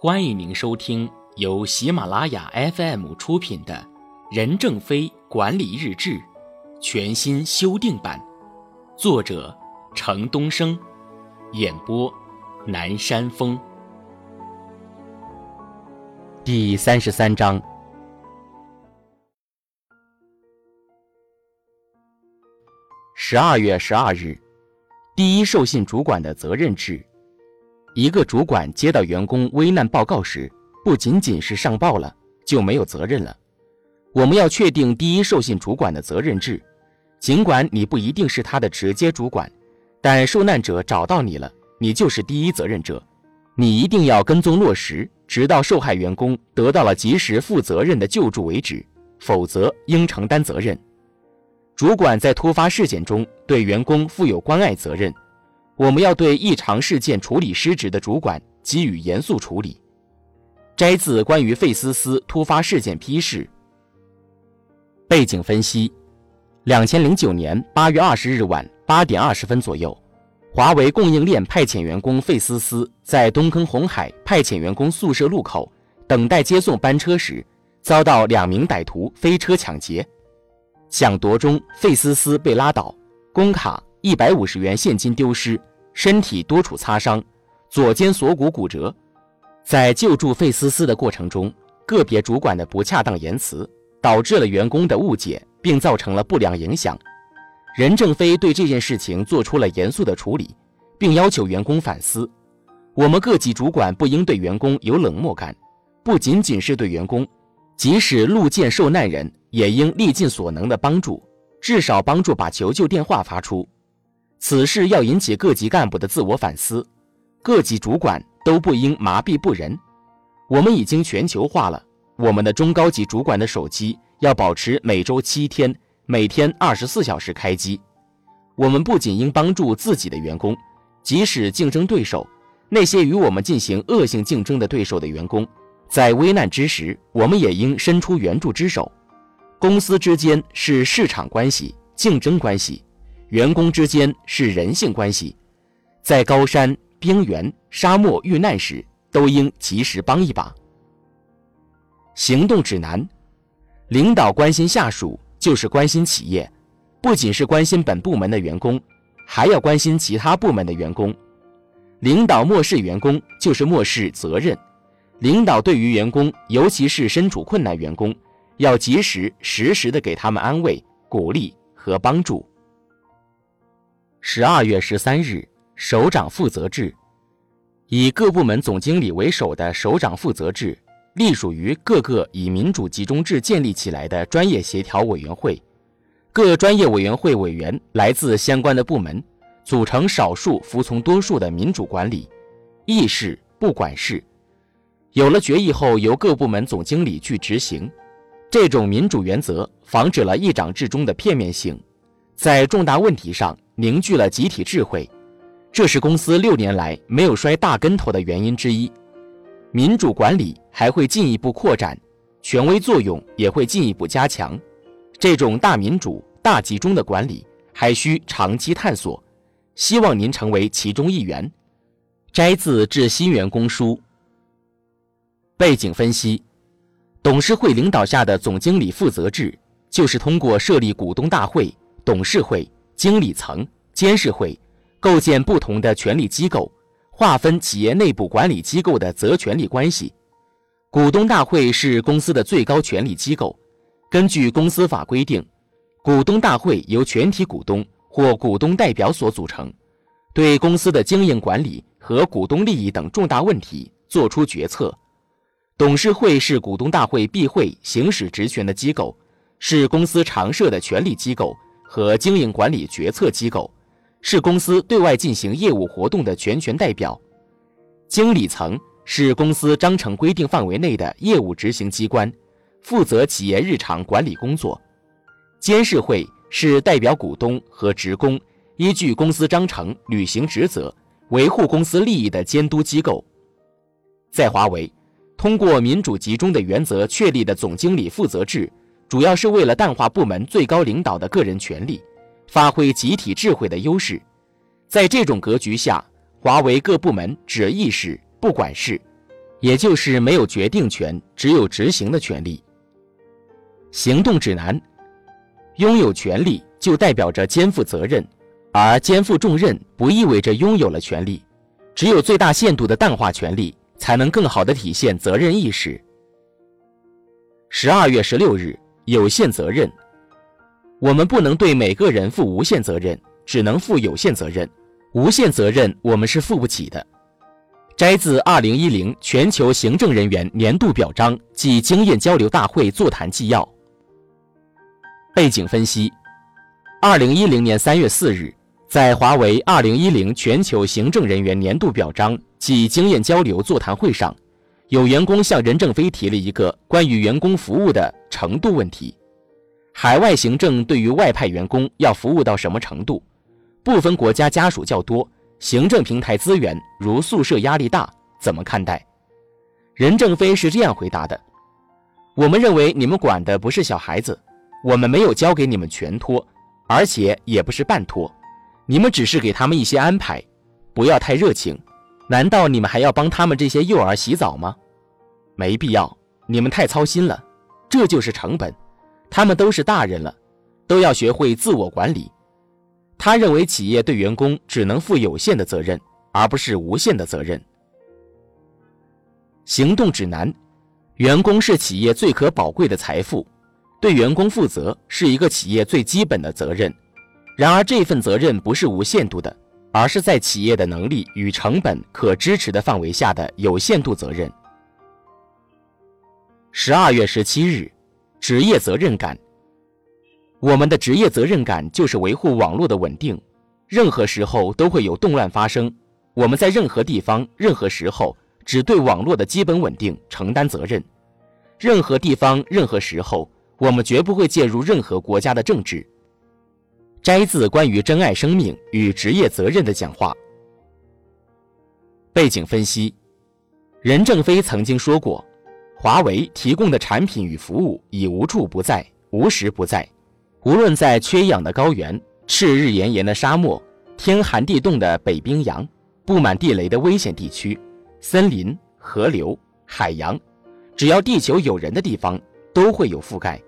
欢迎您收听由喜马拉雅 FM 出品的《任正非管理日志》全新修订版，作者程东升，演播南山风。第三十三章，十二月十二日，第一授信主管的责任制。一个主管接到员工危难报告时，不仅仅是上报了就没有责任了。我们要确定第一授信主管的责任制。尽管你不一定是他的直接主管，但受难者找到你了，你就是第一责任者。你一定要跟踪落实，直到受害员工得到了及时负责任的救助为止，否则应承担责任。主管在突发事件中对员工负有关爱责任。我们要对异常事件处理失职的主管给予严肃处理。摘自关于费思思突发事件批示。背景分析：两千零九年八月二十日晚八点二十分左右，华为供应链派遣员工费思思在东坑红海派遣员工宿舍路口等待接送班车时，遭到两名歹徒飞车抢劫。抢夺中，费思思被拉倒，工卡一百五十元现金丢失。身体多处擦伤，左肩锁骨骨折。在救助费思思的过程中，个别主管的不恰当言辞导致了员工的误解，并造成了不良影响。任正非对这件事情做出了严肃的处理，并要求员工反思。我们各级主管不应对员工有冷漠感，不仅仅是对员工，即使路见受难人，也应力尽所能的帮助，至少帮助把求救电话发出。此事要引起各级干部的自我反思，各级主管都不应麻痹不仁。我们已经全球化了，我们的中高级主管的手机要保持每周七天、每天二十四小时开机。我们不仅应帮助自己的员工，即使竞争对手那些与我们进行恶性竞争的对手的员工，在危难之时，我们也应伸出援助之手。公司之间是市场关系、竞争关系。员工之间是人性关系，在高山、冰原、沙漠遇难时，都应及时帮一把。行动指南：领导关心下属，就是关心企业，不仅是关心本部门的员工，还要关心其他部门的员工。领导漠视员工，就是漠视责任。领导对于员工，尤其是身处困难员工，要及时、实时的给他们安慰、鼓励和帮助。十二月十三日，首长负责制，以各部门总经理为首的首长负责制，隶属于各个以民主集中制建立起来的专业协调委员会。各专业委员会委员来自相关的部门，组成少数服从多数的民主管理，议事不管事。有了决议后，由各部门总经理去执行。这种民主原则防止了议长制中的片面性，在重大问题上。凝聚了集体智慧，这是公司六年来没有摔大跟头的原因之一。民主管理还会进一步扩展，权威作用也会进一步加强。这种大民主、大集中的管理还需长期探索。希望您成为其中一员。摘自致新员工书。背景分析：董事会领导下的总经理负责制，就是通过设立股东大会、董事会。经理层、监事会构建不同的权力机构，划分企业内部管理机构的责权利关系。股东大会是公司的最高权力机构。根据公司法规定，股东大会由全体股东或股东代表所组成，对公司的经营管理和股东利益等重大问题作出决策。董事会是股东大会闭会行使职权的机构，是公司常设的权力机构。和经营管理决策机构，是公司对外进行业务活动的全权代表。经理层是公司章程规定范围内的业务执行机关，负责企业日常管理工作。监事会是代表股东和职工，依据公司章程履行职责，维护公司利益的监督机构。在华为，通过民主集中的原则确立的总经理负责制。主要是为了淡化部门最高领导的个人权利，发挥集体智慧的优势。在这种格局下，华为各部门只议事不管事，也就是没有决定权，只有执行的权利。行动指南：拥有权利就代表着肩负责任，而肩负重任不意味着拥有了权利。只有最大限度的淡化权利，才能更好的体现责任意识。十二月十六日，有限责任。我们不能对每个人负无限责任，只能负有限责任。无限责任我们是负不起的。摘自二零一零全球行政人员年度表彰暨经验交流大会座谈纪要。背景分析：二零一零年三月四日。在华为二零一零全球行政人员年度表彰暨经验交流座谈会上，有员工向任正非提了一个关于员工服务的程度问题：海外行政对于外派员工要服务到什么程度？部分国家家属较多，行政平台资源如宿舍压力大，怎么看待？任正非是这样回答的：“我们认为你们管的不是小孩子，我们没有交给你们全托，而且也不是半托。”你们只是给他们一些安排，不要太热情。难道你们还要帮他们这些幼儿洗澡吗？没必要，你们太操心了，这就是成本。他们都是大人了，都要学会自我管理。他认为企业对员工只能负有限的责任，而不是无限的责任。行动指南：员工是企业最可宝贵的财富，对员工负责是一个企业最基本的责任。然而，这份责任不是无限度的，而是在企业的能力与成本可支持的范围下的有限度责任。十二月十七日，职业责任感。我们的职业责任感就是维护网络的稳定。任何时候都会有动乱发生，我们在任何地方、任何时候只对网络的基本稳定承担责任。任何地方、任何时候，我们绝不会介入任何国家的政治。摘自关于珍爱生命与职业责任的讲话。背景分析：任正非曾经说过，华为提供的产品与服务已无处不在、无时不在。无论在缺氧的高原、赤日炎炎的沙漠、天寒地冻的北冰洋、布满地雷的危险地区、森林、河流、海洋，只要地球有人的地方，都会有覆盖。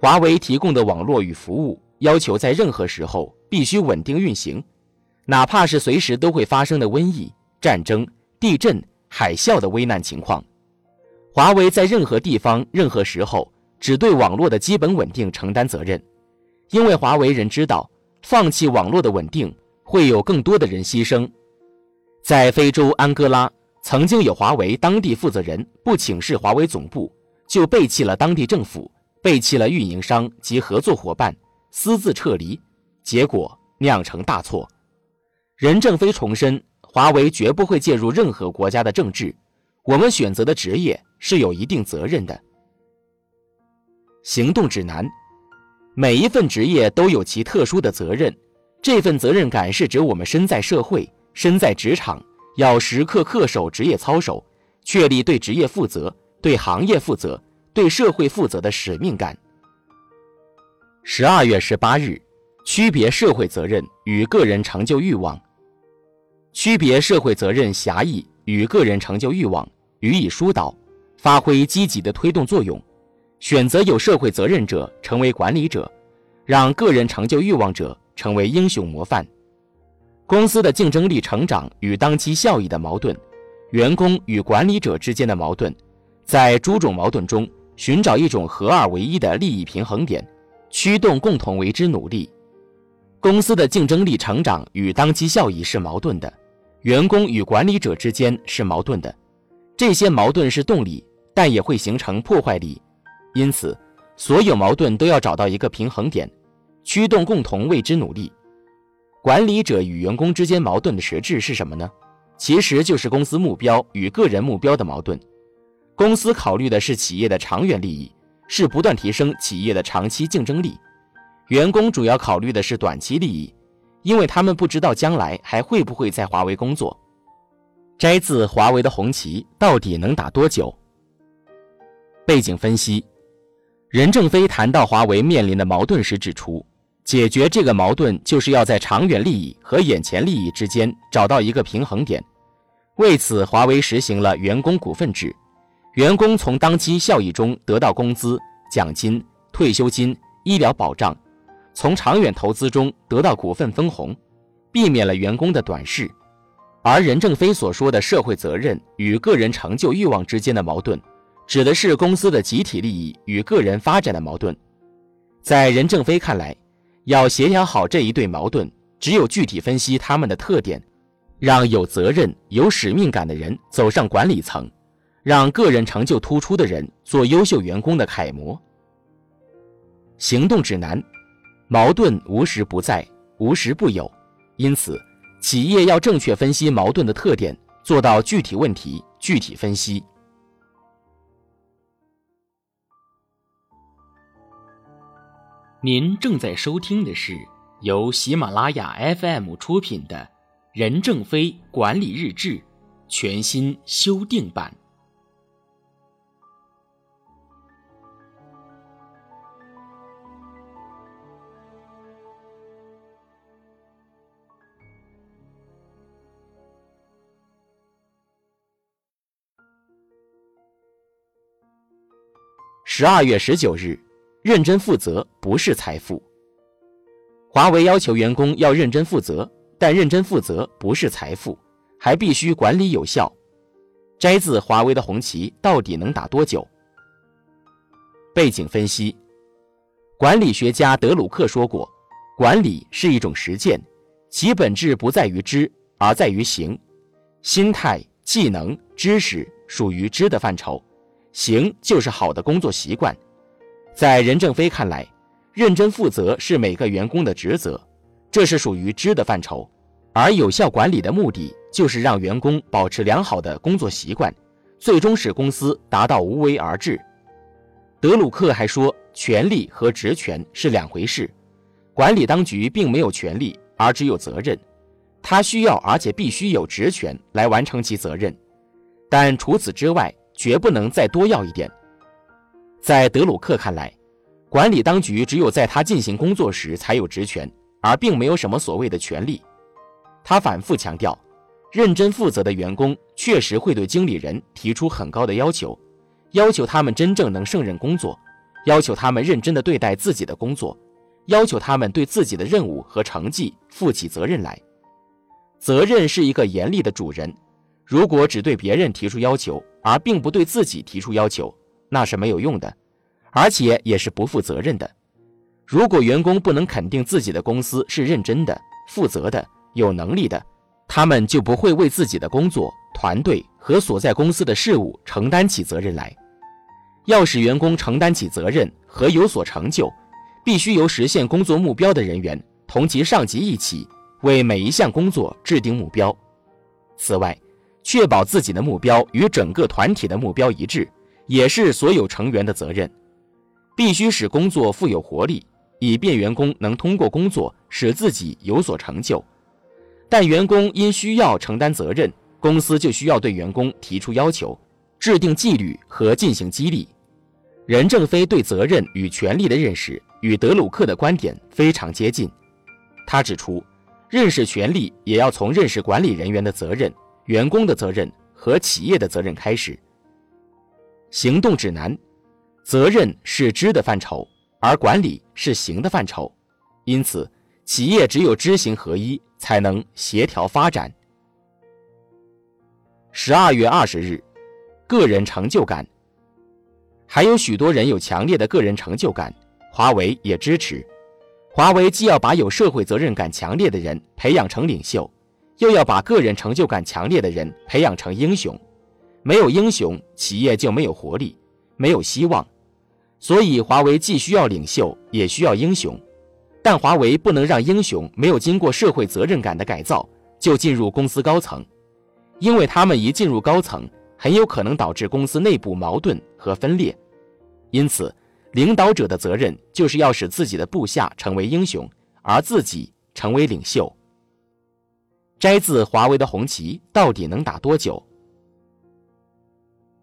华为提供的网络与服务。要求在任何时候必须稳定运行，哪怕是随时都会发生的瘟疫、战争、地震、海啸的危难情况。华为在任何地方、任何时候只对网络的基本稳定承担责任，因为华为人知道，放弃网络的稳定会有更多的人牺牲。在非洲安哥拉，曾经有华为当地负责人不请示华为总部，就背弃了当地政府，背弃了运营商及合作伙伴。私自撤离，结果酿成大错。任正非重申，华为绝不会介入任何国家的政治。我们选择的职业是有一定责任的。行动指南：每一份职业都有其特殊的责任，这份责任感是指我们身在社会、身在职场，要时刻恪守职业操守，确立对职业负责、对行业负责、对社会负责的使命感。十二月十八日，区别社会责任与个人成就欲望。区别社会责任狭义与个人成就欲望，予以疏导，发挥积极的推动作用。选择有社会责任者成为管理者，让个人成就欲望者成为英雄模范。公司的竞争力成长与当期效益的矛盾，员工与管理者之间的矛盾，在诸种矛盾中寻找一种合二为一的利益平衡点。驱动共同为之努力。公司的竞争力成长与当期效益是矛盾的，员工与管理者之间是矛盾的。这些矛盾是动力，但也会形成破坏力。因此，所有矛盾都要找到一个平衡点，驱动共同为之努力。管理者与员工之间矛盾的实质是什么呢？其实就是公司目标与个人目标的矛盾。公司考虑的是企业的长远利益。是不断提升企业的长期竞争力，员工主要考虑的是短期利益，因为他们不知道将来还会不会在华为工作。摘自华为的红旗到底能打多久？背景分析：任正非谈到华为面临的矛盾时指出，解决这个矛盾就是要在长远利益和眼前利益之间找到一个平衡点。为此，华为实行了员工股份制，员工从当期效益中得到工资、奖金、退休金、医疗保障，从长远投资中得到股份分红，避免了员工的短视。而任正非所说的社会责任与个人成就欲望之间的矛盾，指的是公司的集体利益与个人发展的矛盾。在任正非看来，要协调好这一对矛盾，只有具体分析他们的特点。让有责任、有使命感的人走上管理层，让个人成就突出的人做优秀员工的楷模。行动指南：矛盾无时不在，无时不有，因此，企业要正确分析矛盾的特点，做到具体问题具体分析。您正在收听的是由喜马拉雅 FM 出品的。任正非管理日志，全新修订版。十二月十九日，认真负责不是财富。华为要求员工要认真负责。但认真负责不是财富，还必须管理有效。摘自华为的红旗到底能打多久？背景分析：管理学家德鲁克说过，管理是一种实践，其本质不在于知，而在于行。心态、技能、知识属于知的范畴，行就是好的工作习惯。在任正非看来，认真负责是每个员工的职责。这是属于知的范畴，而有效管理的目的就是让员工保持良好的工作习惯，最终使公司达到无为而治。德鲁克还说，权力和职权是两回事，管理当局并没有权利，而只有责任，他需要而且必须有职权来完成其责任，但除此之外，绝不能再多要一点。在德鲁克看来，管理当局只有在他进行工作时才有职权。而并没有什么所谓的权利。他反复强调，认真负责的员工确实会对经理人提出很高的要求，要求他们真正能胜任工作，要求他们认真的对待自己的工作，要求他们对自己的任务和成绩负起责任来。责任是一个严厉的主人，如果只对别人提出要求，而并不对自己提出要求，那是没有用的，而且也是不负责任的。如果员工不能肯定自己的公司是认真的、负责的、有能力的，他们就不会为自己的工作、团队和所在公司的事务承担起责任来。要使员工承担起责任和有所成就，必须由实现工作目标的人员同其上级一起为每一项工作制定目标。此外，确保自己的目标与整个团体的目标一致，也是所有成员的责任。必须使工作富有活力。以便员工能通过工作使自己有所成就，但员工因需要承担责任，公司就需要对员工提出要求，制定纪律和进行激励。任正非对责任与权利的认识与德鲁克的观点非常接近。他指出，认识权利也要从认识管理人员的责任、员工的责任和企业的责任开始。行动指南：责任是知的范畴。而管理是行的范畴，因此，企业只有知行合一，才能协调发展。十二月二十日，个人成就感，还有许多人有强烈的个人成就感，华为也支持。华为既要把有社会责任感强烈的人培养成领袖，又要把个人成就感强烈的人培养成英雄。没有英雄，企业就没有活力，没有希望。所以，华为既需要领袖，也需要英雄，但华为不能让英雄没有经过社会责任感的改造就进入公司高层，因为他们一进入高层，很有可能导致公司内部矛盾和分裂。因此，领导者的责任就是要使自己的部下成为英雄，而自己成为领袖。摘自华为的红旗到底能打多久？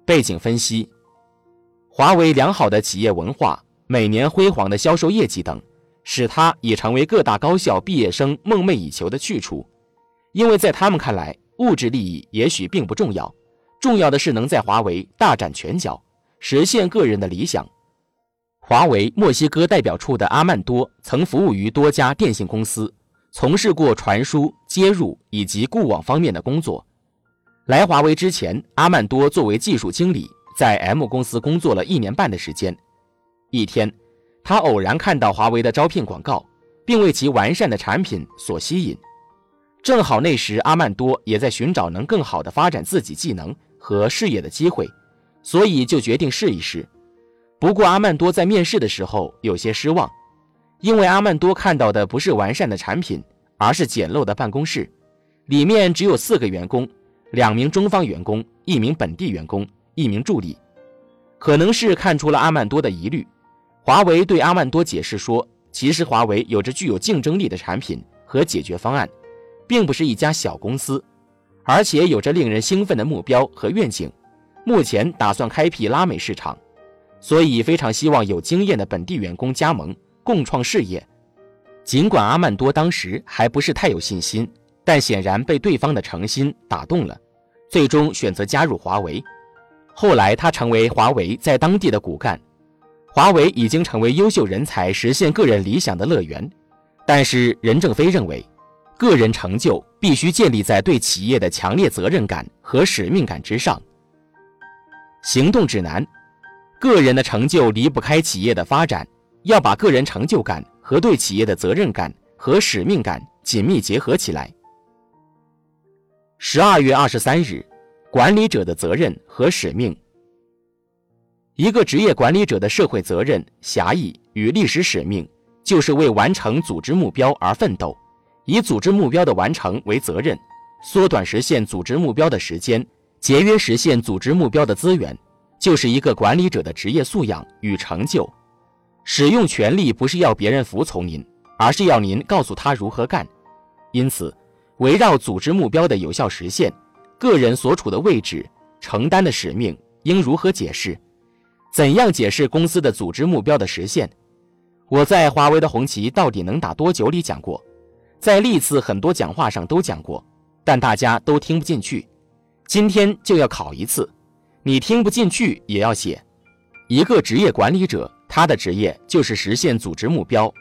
背景分析。华为良好的企业文化、每年辉煌的销售业绩等，使它已成为各大高校毕业生梦寐以求的去处。因为在他们看来，物质利益也许并不重要，重要的是能在华为大展拳脚，实现个人的理想。华为墨西哥代表处的阿曼多曾服务于多家电信公司，从事过传输、接入以及固网方面的工作。来华为之前，阿曼多作为技术经理，在 M 公司工作了一年半的时间。一天，他偶然看到华为的招聘广告，并为其完善的产品所吸引。正好那时阿曼多也在寻找能更好的发展自己技能和事业的机会，所以就决定试一试。不过阿曼多在面试的时候有些失望，因为阿曼多看到的不是完善的产品，而是简陋的办公室，里面只有四个员工，两名中方员工，一名本地员工，一名助理。可能是看出了阿曼多的疑虑，华为对阿曼多解释说，其实华为有着具有竞争力的产品和解决方案。并不是一家小公司，而且有着令人兴奋的目标和愿景。目前打算开辟拉美市场，所以非常希望有经验的本地员工加盟，共创事业。尽管阿曼多当时还不是太有信心，但显然被对方的诚心打动了，最终选择加入华为。后来他成为华为在当地的骨干，华为已经成为优秀人才实现个人理想的乐园。但是任正非认为。个人成就必须建立在对企业的强烈责任感和使命感之上。行动指南：个人的成就离不开企业的发展，要把个人成就感和对企业的责任感和使命感紧密结合起来。十二月二十三日，管理者的责任和使命。一个职业管理者的社会责任、侠义与历史使命，就是为完成组织目标而奋斗。以组织目标的完成为责任，缩短实现组织目标的时间，节约实现组织目标的资源，就是一个管理者的职业素养与成就。使用权力不是要别人服从您，而是要您告诉他如何干。因此，围绕组织目标的有效实现，个人所处的位置、承担的使命应如何解释？怎样解释公司的组织目标的实现？我在华为的红旗到底能打多久里讲过。在历次很多讲话上都讲过，但大家都听不进去。今天就要考一次，你听不进去也要写。一个职业管理者，他的职业就是实现组织目标，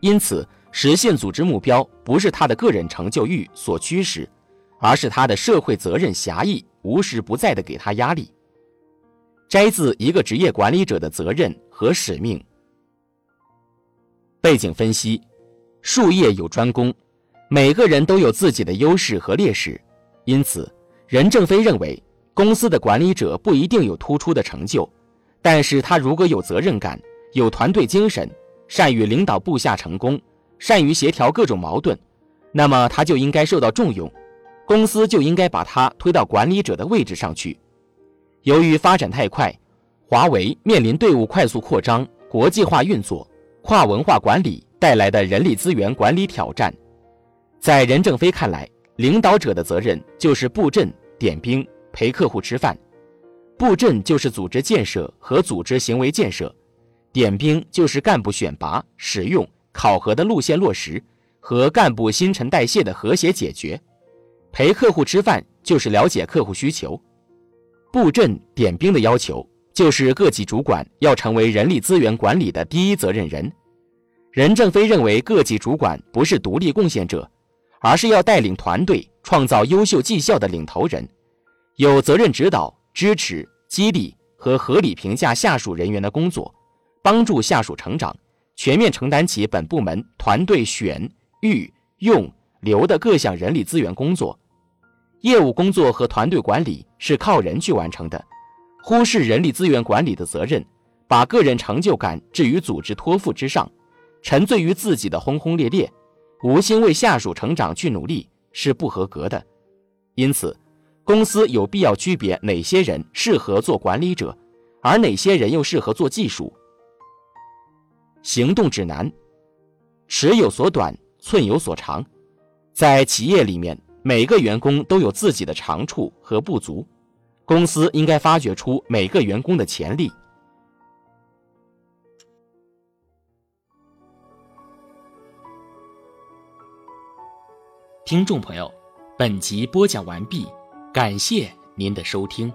因此实现组织目标不是他的个人成就欲所驱使，而是他的社会责任狭义无时不在的给他压力。摘自一个职业管理者的责任和使命。背景分析。术业有专攻，每个人都有自己的优势和劣势，因此，任正非认为，公司的管理者不一定有突出的成就，但是他如果有责任感、有团队精神、善于领导部下成功、善于协调各种矛盾，那么他就应该受到重用，公司就应该把他推到管理者的位置上去。由于发展太快，华为面临队伍快速扩张、国际化运作、跨文化管理。带来的人力资源管理挑战，在任正非看来，领导者的责任就是布阵、点兵、陪客户吃饭。布阵就是组织建设和组织行为建设，点兵就是干部选拔、使用、考核的路线落实和干部新陈代谢的和谐解决。陪客户吃饭就是了解客户需求。布阵、点兵的要求就是各级主管要成为人力资源管理的第一责任人。任正非认为，各级主管不是独立贡献者，而是要带领团队创造优秀绩效的领头人，有责任指导、支持、激励和合理评价下属人员的工作，帮助下属成长，全面承担起本部门团队选、育、用、留的各项人力资源工作。业务工作和团队管理是靠人去完成的，忽视人力资源管理的责任，把个人成就感置于组织托付之上。沉醉于自己的轰轰烈烈，无心为下属成长去努力是不合格的。因此，公司有必要区别哪些人适合做管理者，而哪些人又适合做技术。行动指南：尺有所短，寸有所长。在企业里面，每个员工都有自己的长处和不足，公司应该发掘出每个员工的潜力。听众朋友，本集播讲完毕，感谢您的收听。